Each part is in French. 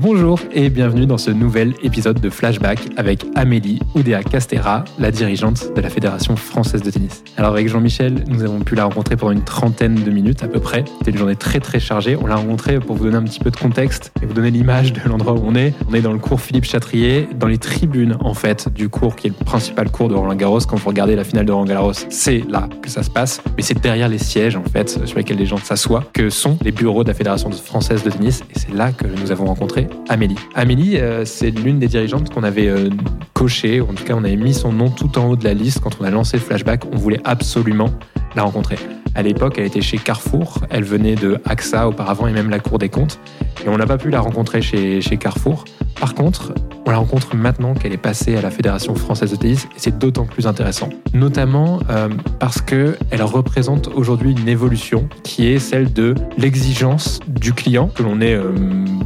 Bonjour et bienvenue dans ce nouvel épisode de Flashback avec Amélie Oudéa Castera, la dirigeante de la Fédération française de tennis. Alors avec Jean-Michel, nous avons pu la rencontrer pendant une trentaine de minutes à peu près. C'était une journée très très chargée. On l'a rencontrée pour vous donner un petit peu de contexte et vous donner l'image de l'endroit où on est. On est dans le cours Philippe Chatrier, dans les tribunes en fait du cours qui est le principal cours de Roland Garros. Quand vous regardez la finale de Roland Garros, c'est là que ça se passe. Mais c'est derrière les sièges en fait sur lesquels les gens s'assoient que sont les bureaux de la Fédération française de tennis. Et c'est là que nous avons rencontré Amélie. Amélie, euh, c'est l'une des dirigeantes qu'on avait euh, coché, ou en tout cas on avait mis son nom tout en haut de la liste quand on a lancé Flashback. On voulait absolument la rencontrer. À l'époque, elle était chez Carrefour, elle venait de AXA auparavant et même la Cour des comptes. Et on n'a pas pu la rencontrer chez, Carrefour. Par contre, on la rencontre maintenant qu'elle est passée à la Fédération française de tennis et c'est d'autant plus intéressant. Notamment euh, parce qu'elle représente aujourd'hui une évolution qui est celle de l'exigence du client, que l'on est euh,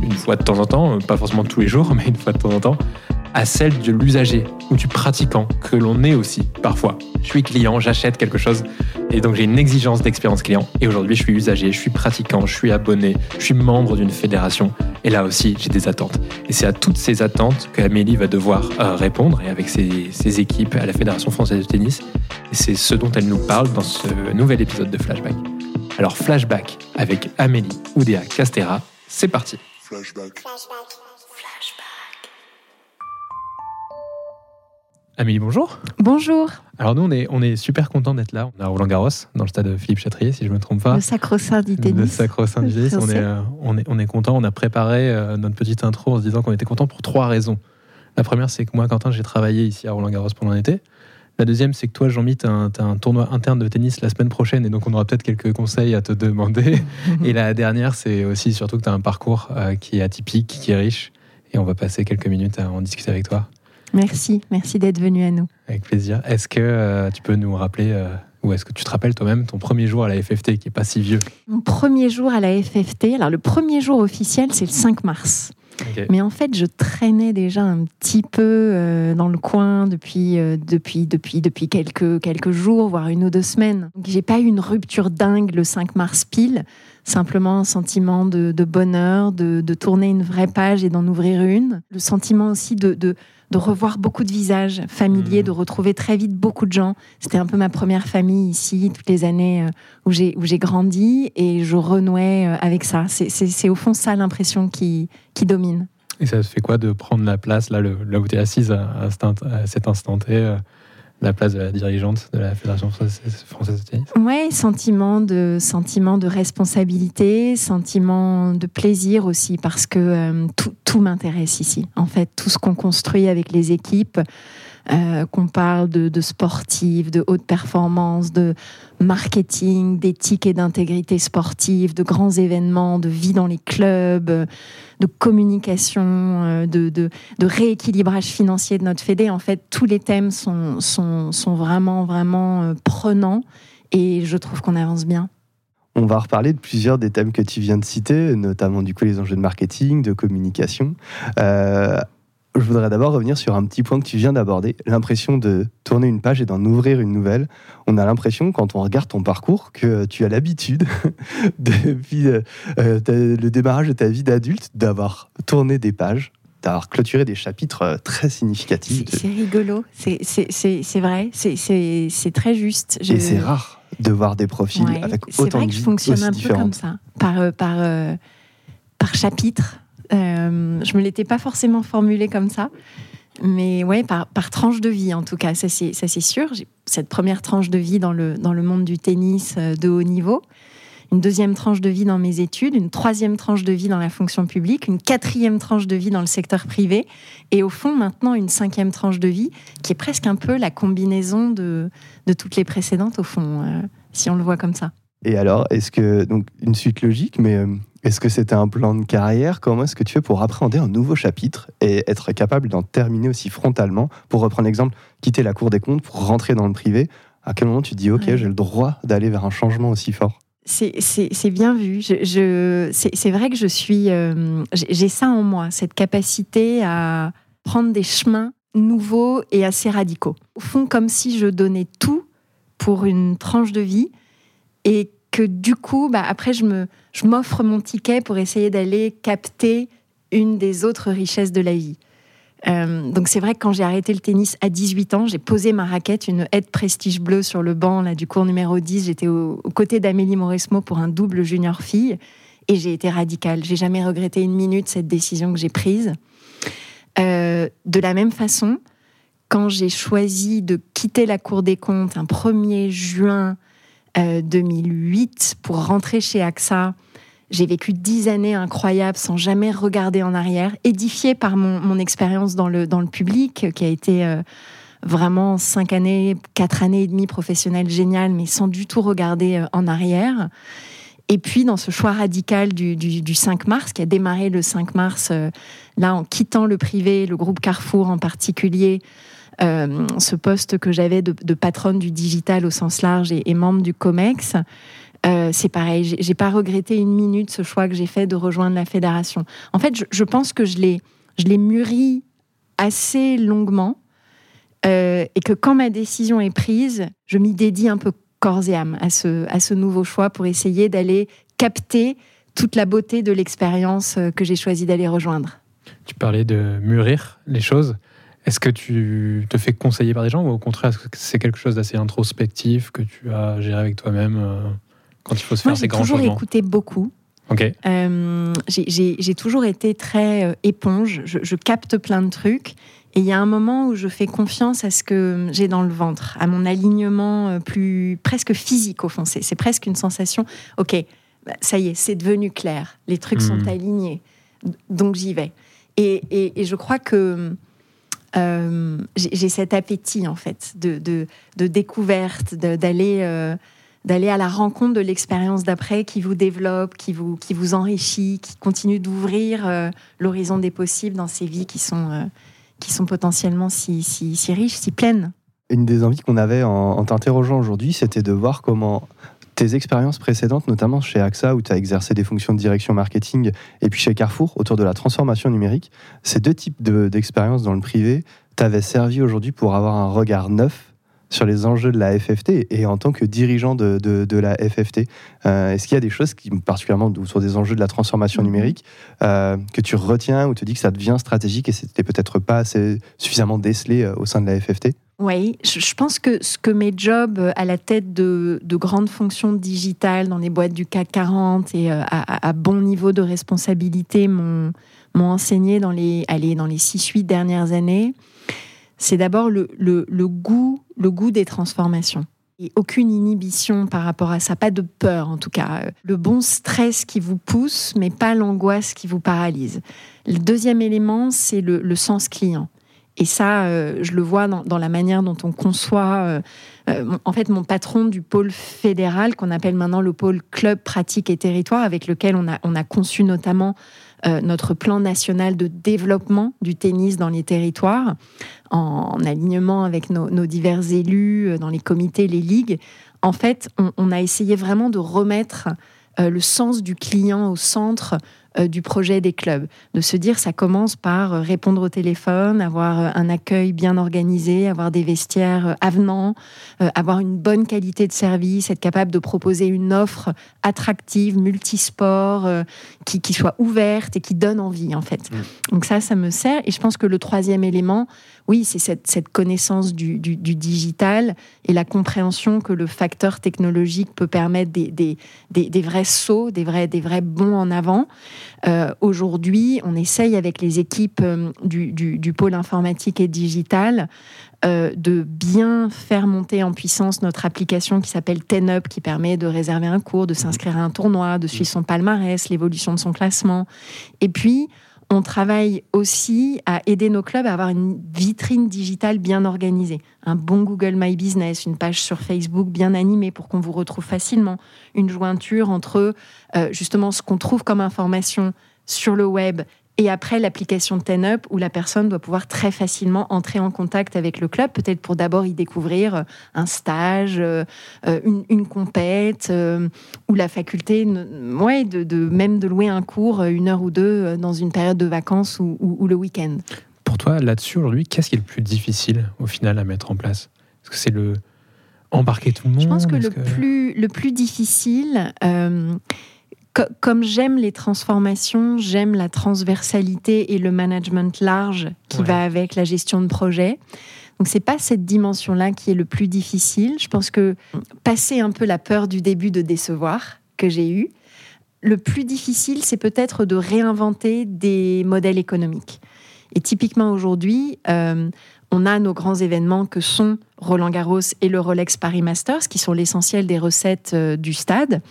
une fois de temps en temps, pas forcément tous les jours, mais une fois de temps en temps, à celle de l'usager ou du pratiquant que l'on est aussi parfois. Je suis client, j'achète quelque chose et donc j'ai une exigence d'expérience client. Et aujourd'hui, je suis usager, je suis pratiquant, je suis abonné, je suis membre d'une fédération. Et là aussi, j'ai des attentes. Et c'est à toutes ces attentes qu'Amélie va devoir euh, répondre et avec ses, ses, équipes à la Fédération française de tennis. Et c'est ce dont elle nous parle dans ce nouvel épisode de Flashback. Alors Flashback avec Amélie Oudéa Castera, c'est parti. Flashback. Flashback. Amélie, bonjour. Bonjour. Alors nous, on est, on est super content d'être là. On est à Roland Garros, dans le stade Philippe Chatrier, si je ne me trompe pas. Le sacro-saint du tennis. Le sacro-saint du tennis. On est, euh, on, est, on est content. On a préparé euh, notre petite intro en se disant qu'on était content pour trois raisons. La première, c'est que moi, Quentin, j'ai travaillé ici à Roland Garros pendant l'été. La deuxième, c'est que toi, Jean-Mi, tu as, un tournoi interne de tennis la semaine prochaine et donc on aura peut-être quelques conseils à te demander. et la dernière, c'est aussi surtout que tu as un parcours euh, qui est atypique, qui est riche et on va passer quelques minutes à en discuter avec toi. Merci, merci d'être venu à nous. Avec plaisir. Est-ce que euh, tu peux nous rappeler, euh, ou est-ce que tu te rappelles toi-même ton premier jour à la FFT, qui n'est pas si vieux? Mon premier jour à la FFT, alors le premier jour officiel, c'est le 5 mars. Mais en fait, je traînais déjà un petit peu euh, dans le coin depuis, depuis, depuis, depuis quelques, quelques jours, voire une ou deux semaines. J'ai pas eu une rupture dingue le 5 mars pile, simplement un sentiment de, de bonheur, de, de, tourner une vraie page et d'en ouvrir une. Le sentiment aussi de, de de revoir beaucoup de visages familiers, mmh. de retrouver très vite beaucoup de gens. C'était un peu ma première famille ici, toutes les années euh, où j'ai où j'ai grandi et je renouais euh, avec ça. C'est au fond ça l'impression qui, qui domine. Et ça se fait quoi de prendre la place là, là où tu es assise à, cet instant T euh, la place de la dirigeante de la Fédération française de tennis? Oui, sentiment de, sentiment de responsabilité, sentiment de plaisir aussi, parce que euh, tout, tout m'intéresse ici. En fait, tout ce qu'on construit avec les équipes, euh, qu'on parle de, de sportifs, de haute performance, de marketing, d'éthique et d'intégrité sportive, de grands événements, de vie dans les clubs, de communication, euh, de, rééquilibrage financier de notre fédé. En fait, tous les thèmes sont, sont, sont vraiment, vraiment euh, prenants et je trouve qu'on avance bien. On va reparler de plusieurs des thèmes que tu viens de citer, notamment du coup les enjeux de marketing, de communication. Je voudrais d'abord revenir sur un petit point que tu viens d'aborder, l'impression de tourner une page et d'en ouvrir une nouvelle. On a l'impression, quand on regarde ton parcours, que tu as l'habitude, depuis euh, le démarrage de ta vie d'adulte, d'avoir tourné des pages, d'avoir clôturé des chapitres euh, très significatifs. C'est rigolo, c'est vrai, c'est très juste. Et c'est rare de voir des profils avec autant de C'est vrai que je fonctionne un peu comme ça, par, euh, par, par chapitre. Euh, je me l'étais pas forcément formulé comme ça, mais ouais, par, tranche de vie en tout cas, ça c'est, ça c'est sûr. J'ai cette première tranche de vie dans le, dans le monde du tennis euh, de haut niveau, une deuxième tranche de vie dans mes études, une troisième tranche de vie dans la fonction publique, une quatrième tranche de vie dans le secteur privé, et au fond maintenant une cinquième tranche de vie qui est presque un peu la combinaison de, de toutes les précédentes au fond, euh, si on le voit comme ça. Et alors, est-ce que, donc une suite logique, mais est-ce que c'était un plan de carrière? Comment est-ce que tu fais pour appréhender un nouveau chapitre et être capable d'en terminer aussi frontalement? Pour reprendre l'exemple, quitter la cour des comptes pour rentrer dans le privé. À quel moment tu dis, OK, j'ai le droit d'aller vers un changement aussi fort? C'est bien vu. Je, c'est vrai que je suis, euh, j'ai ça en moi, cette capacité à prendre des chemins nouveaux et assez radicaux. Au fond, comme si je donnais tout pour une tranche de vie et que du coup, bah, après, je m'offre mon ticket pour essayer d'aller capter une des autres richesses de la vie. Euh, donc c'est vrai que quand j'ai arrêté le tennis à 18 ans, j'ai posé ma raquette, une aide prestige bleue sur le banc là, du cours numéro 10. J'étais aux côtés d'Amélie Mauresmo pour un double junior fille et j'ai été radicale. J'ai jamais regretté une minute cette décision que j'ai prise. Euh, de la même façon, quand j'ai choisi de quitter la Cour des comptes un 1er juin 2008 euh, pour rentrer chez AXA, j'ai vécu dix années incroyables sans jamais regarder en arrière, édifiée par mon, expérience dans le, dans le public, qui a été euh, vraiment cinq années, quatre années et demie professionnelles géniales, mais sans du tout regarder en arrière. Et puis, dans ce choix radical du, 5 mars, qui a démarré le 5 mars, euh, là, en quittant le privé, le groupe Carrefour en particulier, euh, ce poste que j'avais de, patronne du digital au sens large et, membre du COMEX, euh, c'est pareil. J'ai pas regretté une minute ce choix que j'ai fait de rejoindre la fédération. En fait, je, pense que je l'ai, je l'ai mûri assez longuement et que quand ma décision est prise, je m'y dédie un peu corps et âme à ce, à ce nouveau choix pour essayer d'aller capter toute la beauté de l'expérience euh, que j'ai choisi d'aller rejoindre. Tu parlais de mûrir les choses. Est-ce que tu te fais conseiller par des gens ou au contraire, c'est quelque chose d'assez introspectif que tu as géré avec toi-même euh, quand il faut se faire ces grands changements J'ai toujours écouté beaucoup. Ok. Euh, j'ai toujours été très éponge. Je, je, capte plein de trucs et il y a un moment où je fais confiance à ce que j'ai dans le ventre, à mon alignement euh, plus presque physique au fond. C'est presque une sensation. Ok, bah, ça y est, c'est devenu clair. Les trucs sont hmm. alignés, donc j'y vais. Et, et, je crois que euh, j'ai cet appétit en fait de, de, découverte, d'aller euh, d'aller à la rencontre de l'expérience d'après qui vous développe, qui vous, qui vous enrichit, qui continue d'ouvrir l'horizon des possibles dans ces vies qui sont qui sont potentiellement si, si, si riches, si pleines. Une des envies qu'on avait en, t'interrogeant aujourd'hui, c'était de voir comment tes expériences précédentes, notamment chez AXA, où tu as exercé des fonctions de direction marketing, et puis chez Carrefour, autour de la transformation numérique, ces deux types d'expériences dans le privé t'avaient servi aujourd'hui pour avoir un regard neuf sur les enjeux de la FFT et en tant que dirigeant de, de, la FFT. Euh, est-ce qu'il y a des choses, qui, particulièrement sur des enjeux de la transformation mhm. numérique, euh, que tu retiens ou te dis que ça devient stratégique et c'était peut-être pas assez suffisamment décelé euh, au sein de la FFT oui, je pense que ce que mes jobs à la tête de, de grandes fonctions digitales dans les boîtes du CAC 40 et à, à bon niveau de responsabilité m'ont enseigné dans les, allez, dans les 6-8 dernières années, c'est d'abord le, goût, le goût des transformations. Et aucune inhibition par rapport à ça, pas de peur en tout cas. Le bon stress qui vous pousse, mais pas l'angoisse qui vous paralyse. Le deuxième élément, c'est le, sens client. Et ça, euh, je le vois dans, la manière dont on conçoit. Euh, euh, en fait, mon patron du pôle fédéral, qu'on appelle maintenant le pôle club pratique et territoire, avec lequel on a, on a conçu notamment notre plan national de développement du tennis dans les territoires, en, alignement avec nos, divers élus dans les comités, les ligues, en fait, on, a essayé vraiment de remettre le sens du client au centre du projet des clubs. De se dire, ça commence par répondre au téléphone, avoir un accueil bien organisé, avoir des vestiaires avenants, avoir une bonne qualité de service, être capable de proposer une offre attractive, multisport, qui, qui, soit ouverte et qui donne envie, en fait. Mmh. Donc ça, ça me sert. Et je pense que le troisième élément, oui, c'est cette, connaissance du, digital et la compréhension que le facteur technologique peut permettre des, vrais sauts, des vrais, des vrais bons en avant. Euh, aujourd'hui, on essaye avec les équipes euh, du, pôle informatique et digital euh, de bien faire monter en puissance notre application qui s'appelle TenUp, qui permet de réserver un cours, de s'inscrire à un tournoi, de suivre son palmarès, l'évolution de son classement. Et puis, on travaille aussi à aider nos clubs à avoir une vitrine digitale bien organisée. Un bon Google My Business, une page sur Facebook bien animée pour qu'on vous retrouve facilement. Une jointure entre euh, justement ce qu'on trouve comme information sur le web et après, l'application TenUp, où la personne doit pouvoir très facilement entrer en contact avec le club, peut-être pour d'abord y découvrir euh, un stage, euh, euh, une, compète, ou la faculté, ouais, de, même de louer un cours une heure ou deux dans une période de vacances ou, le week-end. Pour toi, là-dessus, aujourd'hui, qu'est-ce qui est le plus difficile au final à mettre en place? Est-ce que c'est le embarquer tout le monde Je pense que le, Plus, le plus difficile, comme j'aime les transformations, j'aime la transversalité et le management large qui va avec la gestion de projet. Donc c'est pas cette dimension-là qui est le plus difficile. Je pense que passer un peu la peur du début de décevoir que j'ai eu, le plus difficile, c'est peut-être de réinventer des modèles économiques. Et typiquement aujourd'hui, euh, on a nos grands événements que sont Roland Garros et le Rolex Paris Masters, qui sont l'essentiel des recettes euh, du stade.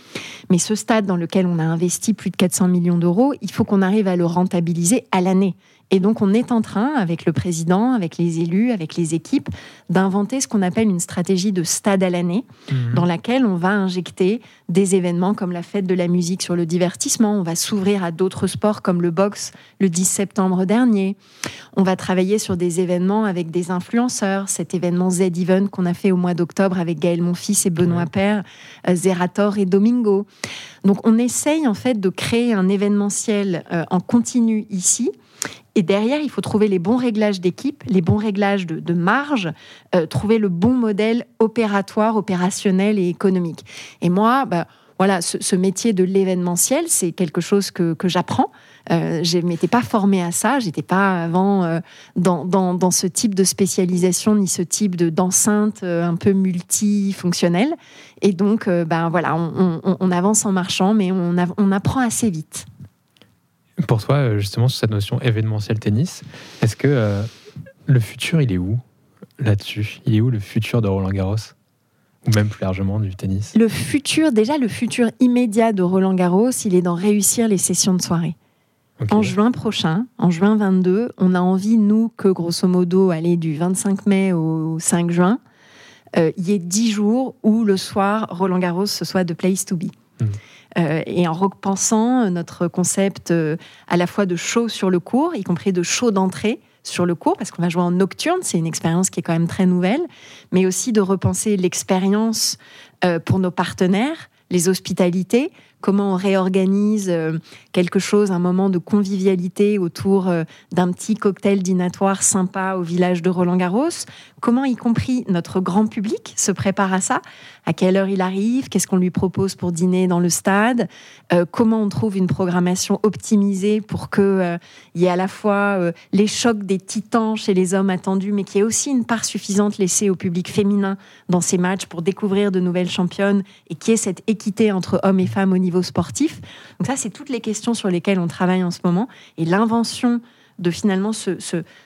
Mais ce stade dans lequel on a investi plus de 400 millions d'euros, il faut qu'on arrive à le rentabiliser à l'année. Et donc, on est en train, avec le président, avec les élus, avec les équipes, d'inventer ce qu'on appelle une stratégie de stade à l'année, mhm. dans laquelle on va injecter des événements comme la fête de la musique sur le divertissement. On va s'ouvrir à d'autres sports comme le boxe le 10 septembre dernier. On va travailler sur des événements avec des influenceurs. Cet événement Z-Event qu'on a fait au mois d'octobre avec Gaël Monfils et Benoît Père, euh, Zerator et Domingo. Donc, on essaye en fait de créer un événementiel euh, en continu ici et derrière, il faut trouver les bons réglages d'équipe, les bons réglages de, marge, euh, trouver le bon modèle opératoire, opérationnel et économique. Et moi, bah, voilà, ce, métier de l'événementiel, c'est quelque chose que, j'apprends. Euh, je m'étais pas formée à ça, j'étais pas avant euh, dans, ce type de spécialisation ni ce type de d'enceinte un peu multifonctionnelle. Et donc, ben voilà, on, avance en marchant, mais on apprend assez vite pour toi, euh, justement, sur cette notion événementiel tennis, est-ce que euh, le futur, il est où là-dessus? Il est où le futur de Roland Garros? Ou même plus largement du tennis? Le futur, déjà le futur immédiat de Roland Garros, il est d'en réussir les sessions de soirée. En juin prochain, en juin 22, on a envie, nous, que grosso modo, aller du 25 mai au 5 juin, euh, il y ait 10 jours où le soir, Roland Garros, ce soit de place to be. Hmm. Euh, et en repensant notre concept euh, à la fois de show sur le cours, y compris de show d'entrée sur le cours, parce qu'on va jouer en nocturne, c'est une expérience qui est quand même très nouvelle, mais aussi de repenser l'expérience euh, pour nos partenaires, les hospitalités, comment on réorganise quelque chose, un moment de convivialité autour d'un petit cocktail dînatoire sympa au village de Roland-Garros, comment y compris notre grand public se prépare à ça, à quelle heure il arrive, qu'est-ce qu'on lui propose pour dîner dans le stade, euh, comment on trouve une programmation optimisée pour qu'il y ait à la fois les chocs des titans chez les hommes attendus, mais qu'il y ait aussi une part suffisante laissée au public féminin dans ces matchs pour découvrir de nouvelles championnes et qu'il y ait cette équité entre hommes et femmes au niveau sportif? Donc ça, c'est toutes les questions sur lesquelles on travaille en ce moment. Et l'invention de finalement ce,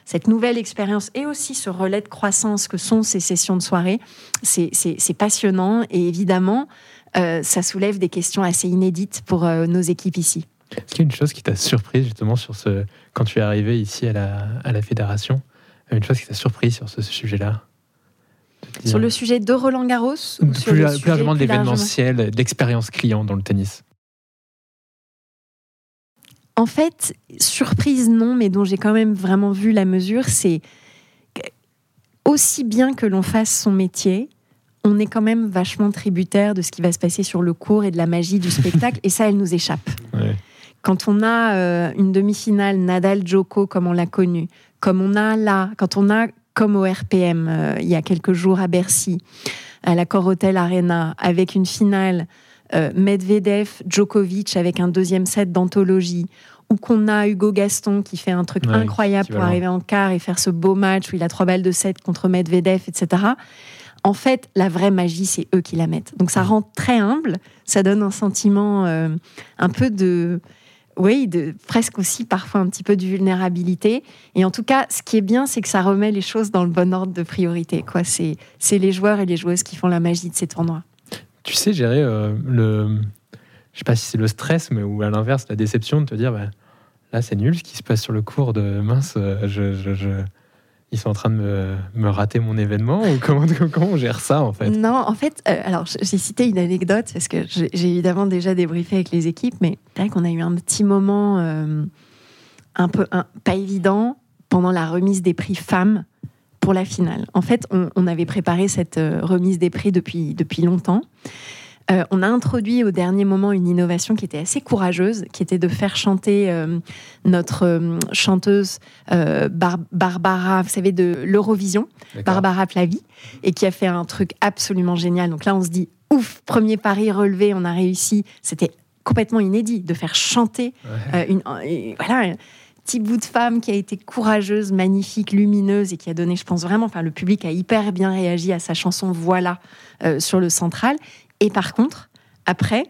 cette nouvelle expérience et aussi ce relais de croissance que sont ces sessions de soirée, c'est passionnant et évidemment, euh, ça soulève des questions assez inédites pour euh, nos équipes ici. Est-ce qu'il y a une chose qui t'a surprise justement sur ce, quand tu es arrivé ici à la, à la fédération, une chose qui t'a surprise sur ce sujet-là? Sur le sujet de Roland Garros ou plus, sur le sujet largement? de l'événementiel, d'expérience client dans le tennis En fait, surprise non, mais dont j'ai quand même vraiment vu la mesure, c'est aussi bien que l'on fasse son métier, on est quand même vachement tributaire de ce qui va se passer sur le cours et de la magie du spectacle, et ça, elle nous échappe. Quand on a euh, une demi-finale Nadal-Joko comme on l'a connu, comme on a là, quand on a comme au RPM euh, il y a quelques jours à Bercy, à la Hotel Arena, avec une finale euh, Medvedev-Djokovic avec un deuxième set d'anthologie, ou qu'on a Hugo Gaston qui fait un truc incroyable pour arriver en quart et faire ce beau match où il a trois balles de set contre Medvedev, etc. En fait, la vraie magie, c'est eux qui la mettent. Donc ça rend très humble, ça donne un sentiment euh, un peu de oui, de, presque aussi parfois un petit peu de vulnérabilité. Et en tout cas, ce qui est bien, c'est que ça remet les choses dans le bon ordre de priorité. Quoi. C'est, c'est les joueurs et les joueuses qui font la magie de ces tournois. Tu sais gérer euh, le, je sais pas si c'est le stress, mais ou à l'inverse la déception de te dire, bah, là c'est nul ce qui se passe sur le cours de mince, euh, je, je ils sont en train de me, rater mon événement ou comment, comment on gère ça en fait? Non, en fait, euh, alors j'ai cité une anecdote parce que j'ai évidemment déjà débriefé avec les équipes, mais c'est vrai qu'on a eu un petit moment euh, un peu pas évident pendant la remise des prix femmes pour la finale. En fait, on, on avait préparé cette euh, remise des prix depuis, depuis longtemps. Euh, on a introduit au dernier moment une innovation qui était assez courageuse, qui était de faire chanter euh, notre euh, chanteuse Barbara, vous savez, de l'Eurovision, Barbara Flavie, et qui a fait un truc absolument génial. Donc là, on se dit, ouf, premier pari relevé, on a réussi. C'était complètement inédit de faire chanter une, voilà, petit bout de femme qui a été courageuse, magnifique, lumineuse et qui a donné, je pense vraiment, enfin, le public a hyper bien réagi à sa chanson Voilà sur le central. Et par contre, après,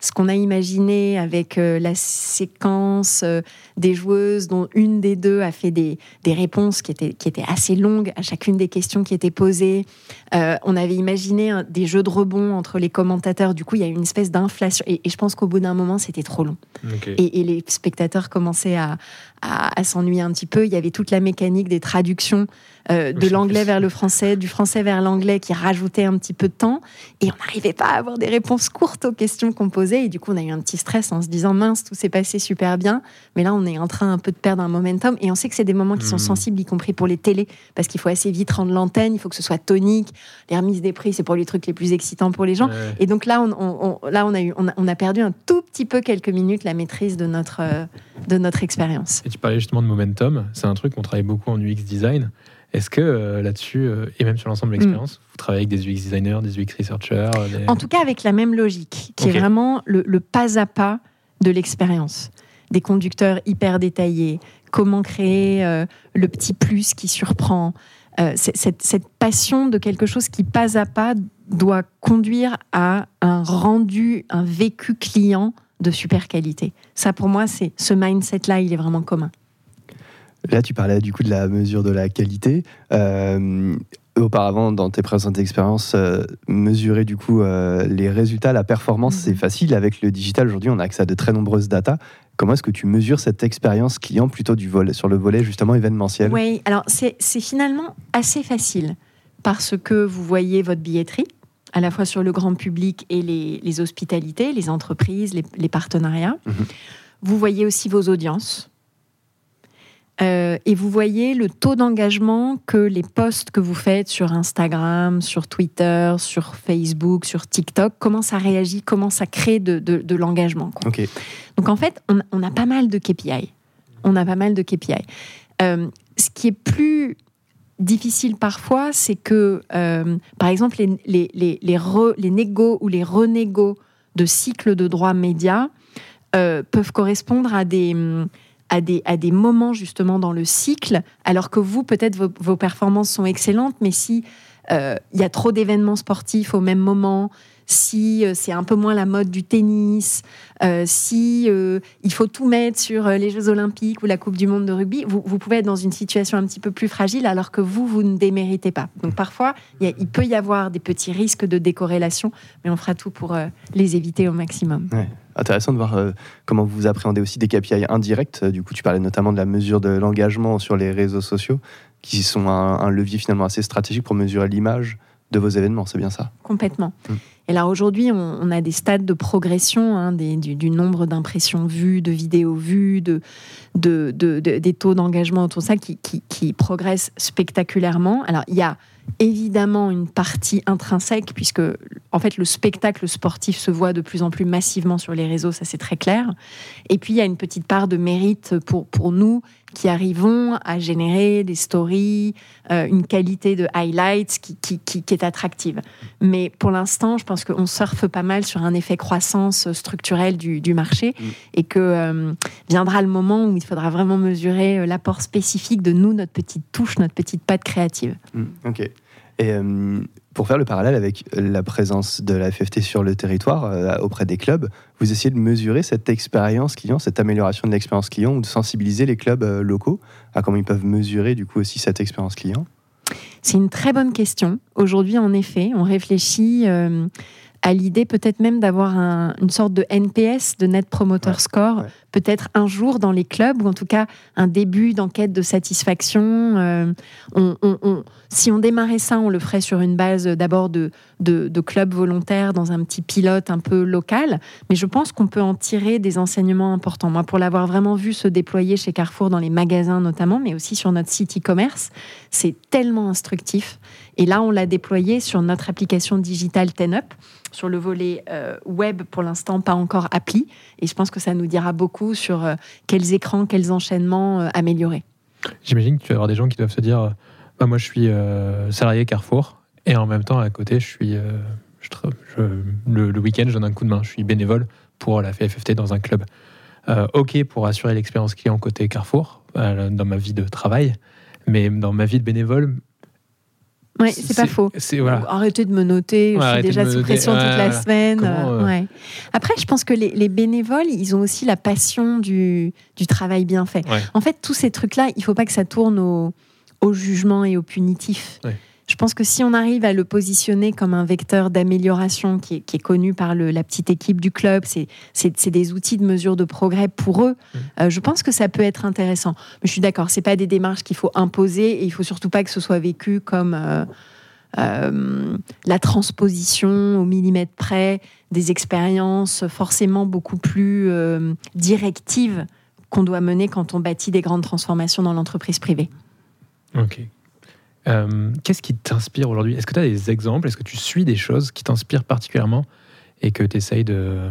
ce qu'on a imaginé avec euh, la séquence euh, des joueuses dont une des deux a fait des, des, réponses qui étaient, qui étaient assez longues à chacune des questions qui étaient posées. Euh, on avait imaginé des jeux de rebond entre les commentateurs. Du coup, il y a eu une espèce d'inflation. Et, je pense qu'au bout d'un moment, c'était trop long. Et, les spectateurs commençaient à, à, s'ennuyer un petit peu. Il y avait toute la mécanique des traductions de l'anglais vers le français, du français vers l'anglais qui rajoutait un petit peu de temps. Et on n'arrivait pas à avoir des réponses courtes aux questions qu'on posait. Et du coup, on a eu un petit stress en se disant mince, tout s'est passé super bien. Mais là, on est en train un peu de perdre un momentum. Et on sait que c'est des moments qui sont hmm. sensibles, y compris pour les télés, parce qu'il faut assez vite rendre l'antenne, il faut que ce soit tonique. Les remises des prix, c'est pour les trucs les plus excitants pour les gens. Et donc là, on, là, on a, eu, on a, perdu un tout petit peu quelques minutes la maîtrise de notre, euh, de notre expérience. Et tu parlais justement de momentum. C'est un truc qu'on travaille beaucoup en UX design. Est-ce que euh, là-dessus, euh, et même sur l'ensemble de hmm. l'expérience, vous travaillez avec des UX designers, des UX researchers En tout cas, avec la même logique, qui est vraiment le, pas à pas de l'expérience. Des conducteurs hyper détaillés, comment créer euh, le petit plus qui surprend. Cette, cette, passion de quelque chose qui, pas à pas, doit conduire à un rendu, un vécu client de super qualité. Ça, pour moi, c'est ce mindset-là, il est vraiment commun. Là, tu parlais du coup de la mesure de la qualité. Euh, auparavant, dans tes présentes expériences, euh, mesurer du coup euh, les résultats, la performance, c'est mhm. facile. Avec le digital, aujourd'hui, on a accès à de très nombreuses datas. Comment est-ce que tu mesures cette expérience client plutôt du volet, sur le volet justement événementiel? Oui, alors c'est finalement assez facile parce que vous voyez votre billetterie, à la fois sur le grand public et les, hospitalités, les entreprises, les, partenariats. Mhm. Vous voyez aussi vos audiences. Euh, et vous voyez le taux d'engagement que les posts que vous faites sur Instagram, sur Twitter, sur Facebook, sur TikTok, comment ça réagit, comment ça crée de, l'engagement. Donc en fait, on, a pas mal de KPI. On a pas mal de KPI. Euh, ce qui est plus difficile parfois, c'est que, euh, par exemple, les, les, les, les, les négos ou les renégos de cycles de droits médias peuvent correspondre à des à des, à des moments justement dans le cycle, alors que vous, peut-être, vos, performances sont excellentes, mais si euh, il y a trop d'événements sportifs au même moment, si euh, c'est un peu moins la mode du tennis, euh, si il faut tout mettre sur les Jeux Olympiques ou la Coupe du Monde de rugby, vous, vous, pouvez être dans une situation un petit peu plus fragile alors que vous, vous ne déméritez pas. Donc parfois, il peut y avoir des petits risques de décorrélation, mais on fera tout pour les éviter au maximum intéressant de voir euh, comment vous appréhendez aussi des KPI indirects. Euh, du coup, tu parlais notamment de la mesure de l'engagement sur les réseaux sociaux, qui sont un, levier finalement assez stratégique pour mesurer l'image de vos événements, c'est bien ça? Complètement. Mm. Et là, aujourd'hui, on, a des stades de progression hein, du, nombre d'impressions vues, de vidéos vues, de, des taux d'engagement autour de ça qui, qui, qui progressent spectaculairement. Alors, il y a évidemment une partie intrinsèque, puisque en fait le spectacle sportif se voit de plus en plus massivement sur les réseaux, ça c'est très clair. Et puis il y a une petite part de mérite pour, pour nous qui arrivons à générer des stories, euh, une qualité de highlights qui, qui, qui, est attractive. Mais pour l'instant, je pense qu'on surfe pas mal sur un effet croissance structurelle du, du marché mm. et que euh, viendra le moment où il faudra vraiment mesurer euh, l'apport spécifique de nous, notre petite touche, notre petite patte créative. Mm. ok. Et euh, pour faire le parallèle avec la présence de la FFT sur le territoire euh, auprès des clubs, vous essayez de mesurer cette expérience client, cette amélioration de l'expérience client ou de sensibiliser les clubs euh, locaux à comment ils peuvent mesurer du coup aussi cette expérience client? C'est une très bonne question. Aujourd'hui, en effet, on réfléchit à l'idée peut-être même d'avoir une sorte de NPS, de Net Promoter Score, peut-être un jour dans les clubs, ou en tout cas un début d'enquête de satisfaction. Euh, on, si on démarrait ça, on le ferait sur une base d'abord de, de, clubs volontaires dans un petit pilote un peu local, mais je pense qu'on peut en tirer des enseignements importants. Moi, pour l'avoir vraiment vu se déployer chez Carrefour dans les magasins notamment, mais aussi sur notre site e-commerce, c'est tellement instructif. Et là, on l'a déployé sur notre application digitale TenUp sur le volet euh, web, pour l'instant, pas encore appli. Et je pense que ça nous dira beaucoup sur euh, quels écrans, quels enchaînements euh, améliorer. J'imagine que tu vas avoir des gens qui doivent se dire bah, Moi, je suis salarié Carrefour, et en même temps, à côté, je suis. le, week-end, je donne un coup de main. Je suis bénévole pour la FFT dans un club. ok pour assurer l'expérience client côté Carrefour, dans ma vie de travail, mais dans ma vie de bénévole, Ouais, c'est pas faux. Arrêtez de me noter, je suis déjà sous pression toute la semaine. ouais. Après, je pense que les, bénévoles, ils ont aussi la passion du, du travail bien fait. En fait, tous ces trucs-là, il faut pas que ça tourne au, au jugement et au punitif. Je pense que si on arrive à le positionner comme un vecteur d'amélioration qui, est, connu par la petite équipe du club, c'est des outils de mesure de progrès pour eux, mmh. euh, je pense que ça peut être intéressant. Mais je suis d'accord, c'est pas des démarches qu'il faut imposer et il faut surtout pas que ce soit vécu comme euh, euh, la transposition au millimètre près des expériences forcément beaucoup plus directives qu'on doit mener quand on bâtit des grandes transformations dans l'entreprise privée. Ok. Euh, qu'est-ce qui t'inspire aujourd'hui? Est-ce que tu as des exemples? Est-ce que tu suis des choses qui t'inspirent particulièrement et que tu essayes de,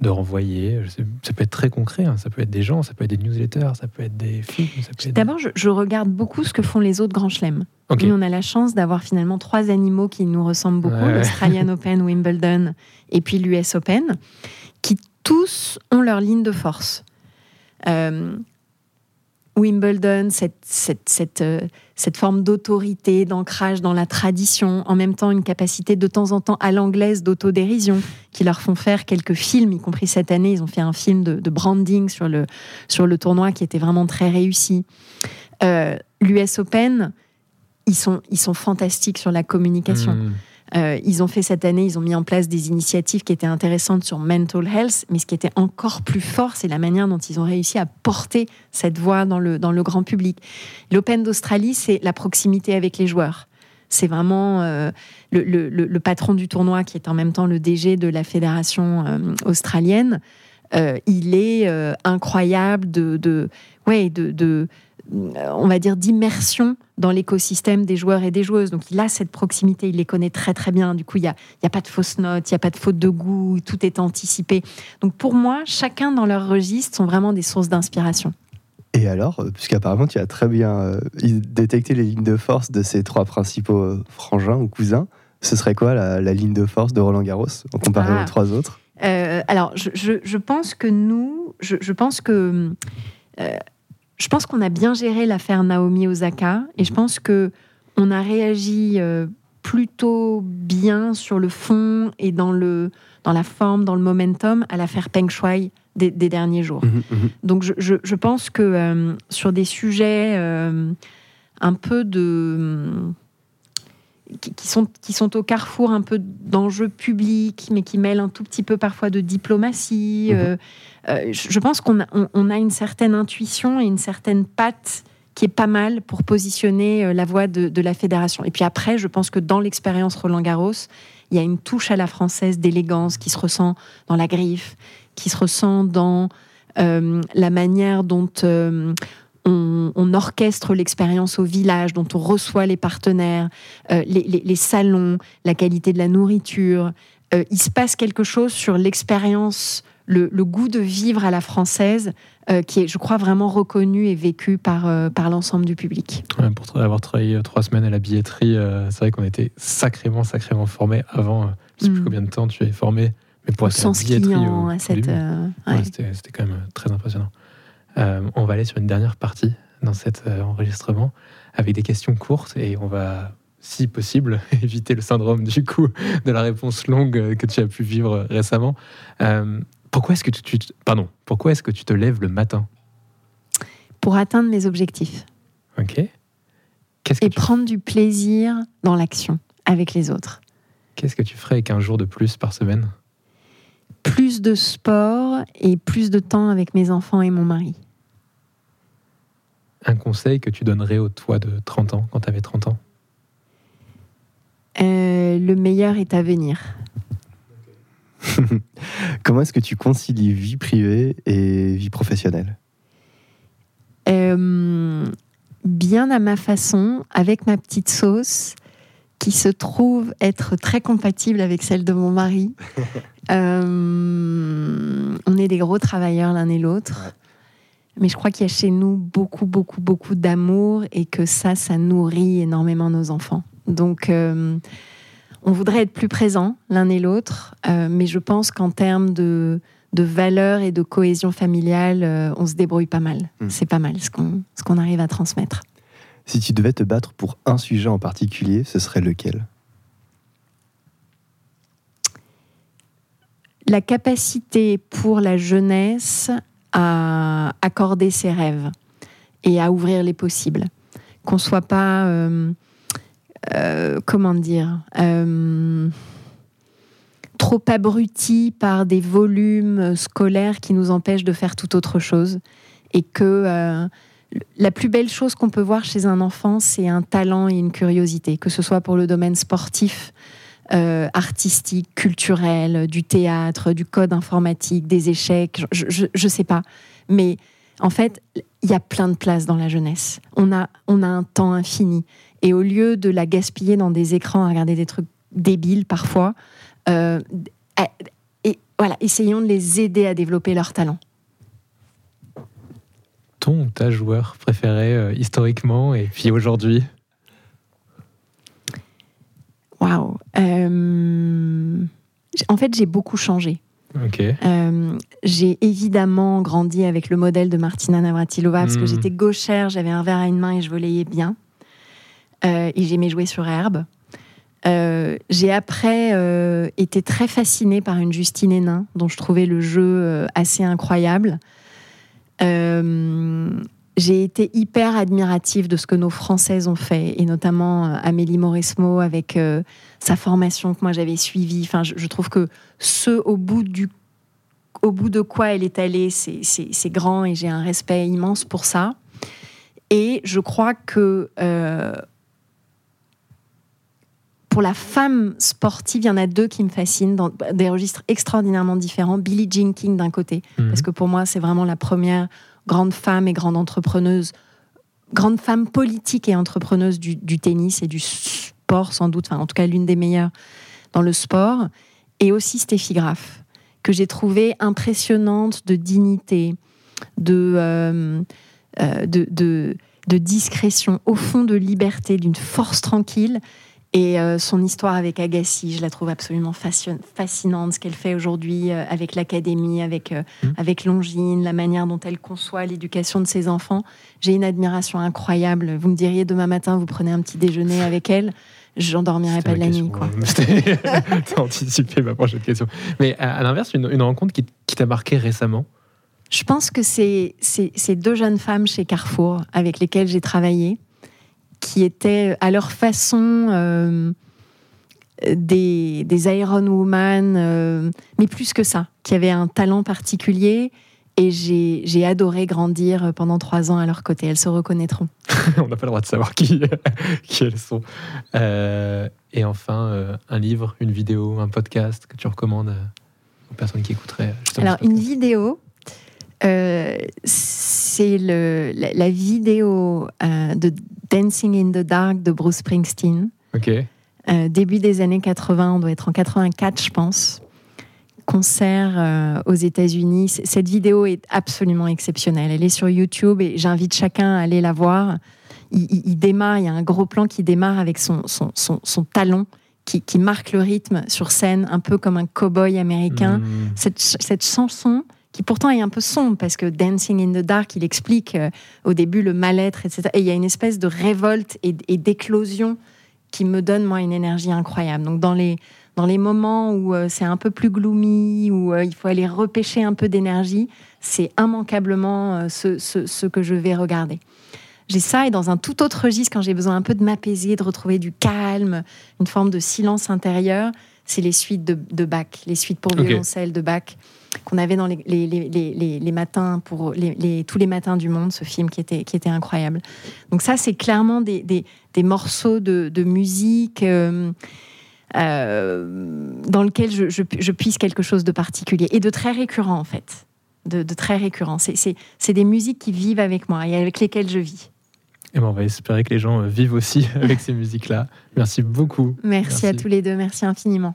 de renvoyer? Ça peut être très concret, hein. ça peut être des gens, ça peut être des newsletters, ça peut être des films. D'abord, je, regarde beaucoup ce que font les autres grands chelems. Nous, on a la chance d'avoir finalement trois animaux qui nous ressemblent beaucoup l'Australian Open, Wimbledon et puis l'US Open, qui tous ont leur ligne de force. Euh, Wimbledon, cette, cette, cette, euh, cette forme d'autorité, d'ancrage dans la tradition, en même temps une capacité de temps en temps à l'anglaise d'autodérision, qui leur font faire quelques films, y compris cette année, ils ont fait un film de, branding sur le, sur le tournoi qui était vraiment très réussi. Euh, L'US Open, ils sont, ils sont fantastiques sur la communication. Hmm. Euh, ils ont fait cette année, ils ont mis en place des initiatives qui étaient intéressantes sur mental health, mais ce qui était encore plus fort, c'est la manière dont ils ont réussi à porter cette voix dans le, dans le grand public. L'Open d'Australie, c'est la proximité avec les joueurs. C'est vraiment euh, le, le, patron du tournoi, qui est en même temps le DG de la fédération euh, australienne. il est incroyable de, de, ouais, de, de on va dire, d'immersion dans l'écosystème des joueurs et des joueuses. Donc il a cette proximité, il les connaît très très bien. Du coup, il n'y a, a, pas de fausses notes, il n'y a pas de faute de goût, tout est anticipé. Donc pour moi, chacun dans leur registre sont vraiment des sources d'inspiration. Et alors, euh, puisqu'apparemment tu as très bien euh, détecté les lignes de force de ces trois principaux euh, frangins ou cousins, ce serait quoi la, ligne de force de Roland Garros en comparaison ah. aux trois autres? Alors, je, pense que nous, je, pense que je pense qu'on a bien géré l'affaire Naomi Osaka et je pense que on a réagi euh, plutôt bien sur le fond et dans le dans la forme, dans le momentum à l'affaire Peng Shuai des, derniers jours. Mhm, mhm. Donc je, pense que euh, sur des sujets euh, un peu de qui, sont, qui sont au carrefour un peu d'enjeux publics, mais qui mêlent un tout petit peu parfois de diplomatie. Mhm. Euh, euh, je pense qu'on a, on, a une certaine intuition et une certaine patte qui est pas mal pour positionner euh, la voix de, de, la fédération. Et puis après, je pense que dans l'expérience Roland Garros, il y a une touche à la française d'élégance qui se ressent dans la griffe, qui se ressent dans la manière dont on, orchestre l'expérience au village, dont on reçoit les partenaires, euh, les, salons, la qualité de la nourriture. Euh, il se passe quelque chose sur l'expérience, le, goût de vivre à la française, euh, qui est, je crois, vraiment reconnu et vécu par, par l'ensemble du public. pour avoir travaillé trois semaines à la billetterie, c'est vrai qu'on était sacrément, sacrément formés avant. je ne sais plus mm. combien de temps tu es formé, mais pour être à la billetterie. C'était quand même très impressionnant. Euh, on va aller sur une dernière partie dans cet euh, enregistrement avec des questions courtes et on va, si possible, éviter le syndrome du coup de la réponse longue euh, que tu as pu vivre récemment. pourquoi est-ce que tu, pardon, pourquoi est-ce que tu te lèves le matin? Pour atteindre mes objectifs. Ok. et prendre du plaisir dans l'action avec les autres. Qu'est-ce que tu ferais avec un jour de plus par semaine? Plus de sport et plus de temps avec mes enfants et mon mari. Un conseil que tu donnerais au toi de 30 ans, quand tu avais 30 ans? Euh, Le meilleur est à venir. Comment est-ce que tu concilies vie privée et vie professionnelle? Euh, Bien à ma façon, avec ma petite sauce, qui se trouve être très compatible avec celle de mon mari. Euh, on est des gros travailleurs l'un et l'autre. Mais je crois qu'il y a chez nous beaucoup, beaucoup, beaucoup d'amour et que ça, ça nourrit énormément nos enfants. Donc, euh, on voudrait être plus présents l'un et l'autre, euh, mais je pense qu'en termes de, de valeurs et de cohésion familiale, euh, on se débrouille pas mal. Hmm. C'est pas mal ce qu'on ce qu'on arrive à transmettre. Si tu devais te battre pour un sujet en particulier, ce serait lequel? La capacité pour la jeunesse à accorder ses rêves et à ouvrir les possibles. Qu'on soit pas, euh, euh, comment dire, trop abruti par des volumes scolaires qui nous empêchent de faire tout autre chose. Et que euh, la plus belle chose qu'on peut voir chez un enfant, c'est un talent et une curiosité, que ce soit pour le domaine sportif, euh, artistique, culturel, du théâtre, du code informatique, des échecs, je ne sais pas. Mais en fait, il y a plein de places dans la jeunesse. On a, on a un temps infini. Et au lieu de la gaspiller dans des écrans à regarder des trucs débiles parfois, euh, et voilà, essayons de les aider à développer leur talent. Ton ou ta joueur préféré euh, historiquement et puis aujourd'hui? Waouh euh, En fait, j'ai beaucoup changé. j'ai évidemment grandi avec le modèle de Martina Navratilova parce que hmm. j'étais gauchère, j'avais un verre à une main et je volayais bien. et j'aimais jouer sur herbe. Euh, j'ai après euh, été très fascinée par une Justine Hénin, dont je trouvais le jeu euh, assez incroyable. J'ai été hyper admirative de ce que nos Françaises ont fait, et notamment Amélie Mauresmo avec sa formation que moi j'avais suivie. Enfin, je, trouve que ce au bout du au bout de quoi elle est allée, c'est grand et j'ai un respect immense pour ça. Et je crois que pour la femme sportive, il y en a deux qui me fascinent dans des registres extraordinairement différents. Billie Jean King d'un côté, mhm. parce que pour moi, c'est vraiment la première grande femme et grande entrepreneuse, grande femme politique et entrepreneuse du, tennis et du sport sans doute, enfin en tout cas l'une des meilleures dans le sport. Et aussi Steffi Graf, que j'ai trouvée impressionnante de dignité, euh, euh, de, de, de discrétion, au fond de liberté, d'une force tranquille et euh, son histoire avec Agassi, je la trouve absolument fascinante, ce qu'elle fait aujourd'hui euh, avec l'académie, avec, euh, mmh. avec Longine, la manière dont elle conçoit l'éducation de ses enfants. J'ai une admiration incroyable. Vous me diriez demain matin, vous prenez un petit déjeuner avec elle, j'endormirai pas de la nuit. Quoi. T'as anticipé ma prochaine question. Mais à, l'inverse, une, rencontre qui, qui t'a marqué récemment? Je pense que c'est ces deux jeunes femmes chez Carrefour avec lesquelles j'ai travaillé qui étaient à leur façon euh, des, des Iron Woman, euh, mais plus que ça, qui avaient un talent particulier. Et j'ai adoré grandir pendant trois ans à leur côté. Elles se reconnaîtront. On n'a pas le droit de savoir qui, qui elles sont. Euh, et enfin, un livre, une vidéo, un podcast que tu recommandes aux personnes qui écouteraient. Alors, une vidéo, c'est la, la, vidéo de Dancing in the Dark de Bruce Springsteen. Ok. Euh, début des années 80, on doit être en 84, je pense. Concert euh, aux États-Unis. Cette vidéo est absolument exceptionnelle. Elle est sur YouTube et j'invite chacun à aller la voir. Il, démarre, il y a un gros plan qui démarre avec son, son, son, talon qui, qui, marque le rythme sur scène, un peu comme un cow-boy américain. Hmm. Cette, cette chanson qui pourtant est un peu sombre parce que Dancing in the Dark, il explique euh, au début le mal-être, etc. Et il y a une espèce de révolte et, d'éclosion qui me donne moi une énergie incroyable. Donc dans les dans les moments où euh, c'est un peu plus gloomy, où euh, il faut aller repêcher un peu d'énergie, c'est immanquablement ce, ce, ce, que je vais regarder. J'ai ça et dans un tout autre registre, quand j'ai besoin un peu de m'apaiser, de retrouver du calme, une forme de silence intérieur, c'est les suites de, de Bach, les suites pour violoncelle de Bach qu'on avait dans les, les, matins pour tous les matins du monde, ce film qui était, qui était incroyable. Donc ça, c'est clairement des, des, morceaux de, de musique euh, euh, dans lesquels je, je, puise quelque chose de particulier et de très récurrent en fait, de, de très récurrent. C'est des musiques qui vivent avec moi et avec lesquelles je vis. Et ben on va espérer que les gens vivent aussi avec ces musiques-là. Merci beaucoup. Merci, à tous les deux. Merci infiniment.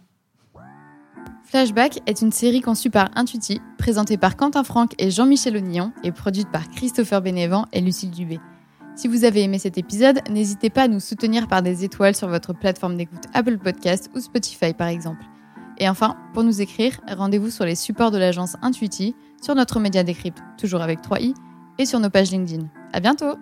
Flashback est une série conçue par Intuiti, présentée par Quentin Franck et Jean-Michel Onillon et produite par Christopher Bénévent et Lucille Dubé. Si vous avez aimé cet épisode, n'hésitez pas à nous soutenir par des étoiles sur votre plateforme d'écoute Apple Podcast ou Spotify par exemple. Et enfin, pour nous écrire, rendez-vous sur les supports de l'agence Intuiti, sur notre média Décrypte, toujours avec 3i, et sur nos pages LinkedIn. À bientôt!